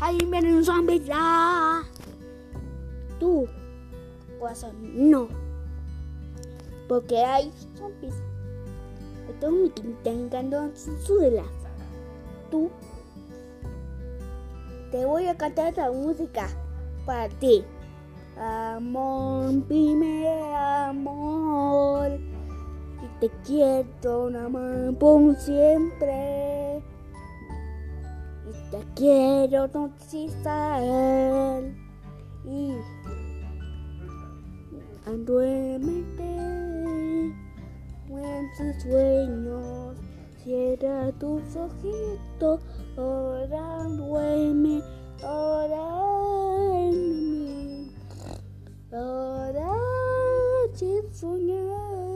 ahí viene un zombie ya. Tú, Guasón, no. Porque hay zombies. Están intentando su de Tú, te voy a cantar esta música para ti. Amor, primer amor. Y te quiero nada más por siempre. Te quiero notificar. Y duérmete en tus sueños. Cierra tus ojitos, ahora duerme, ahora en mí, ahora sin soñar.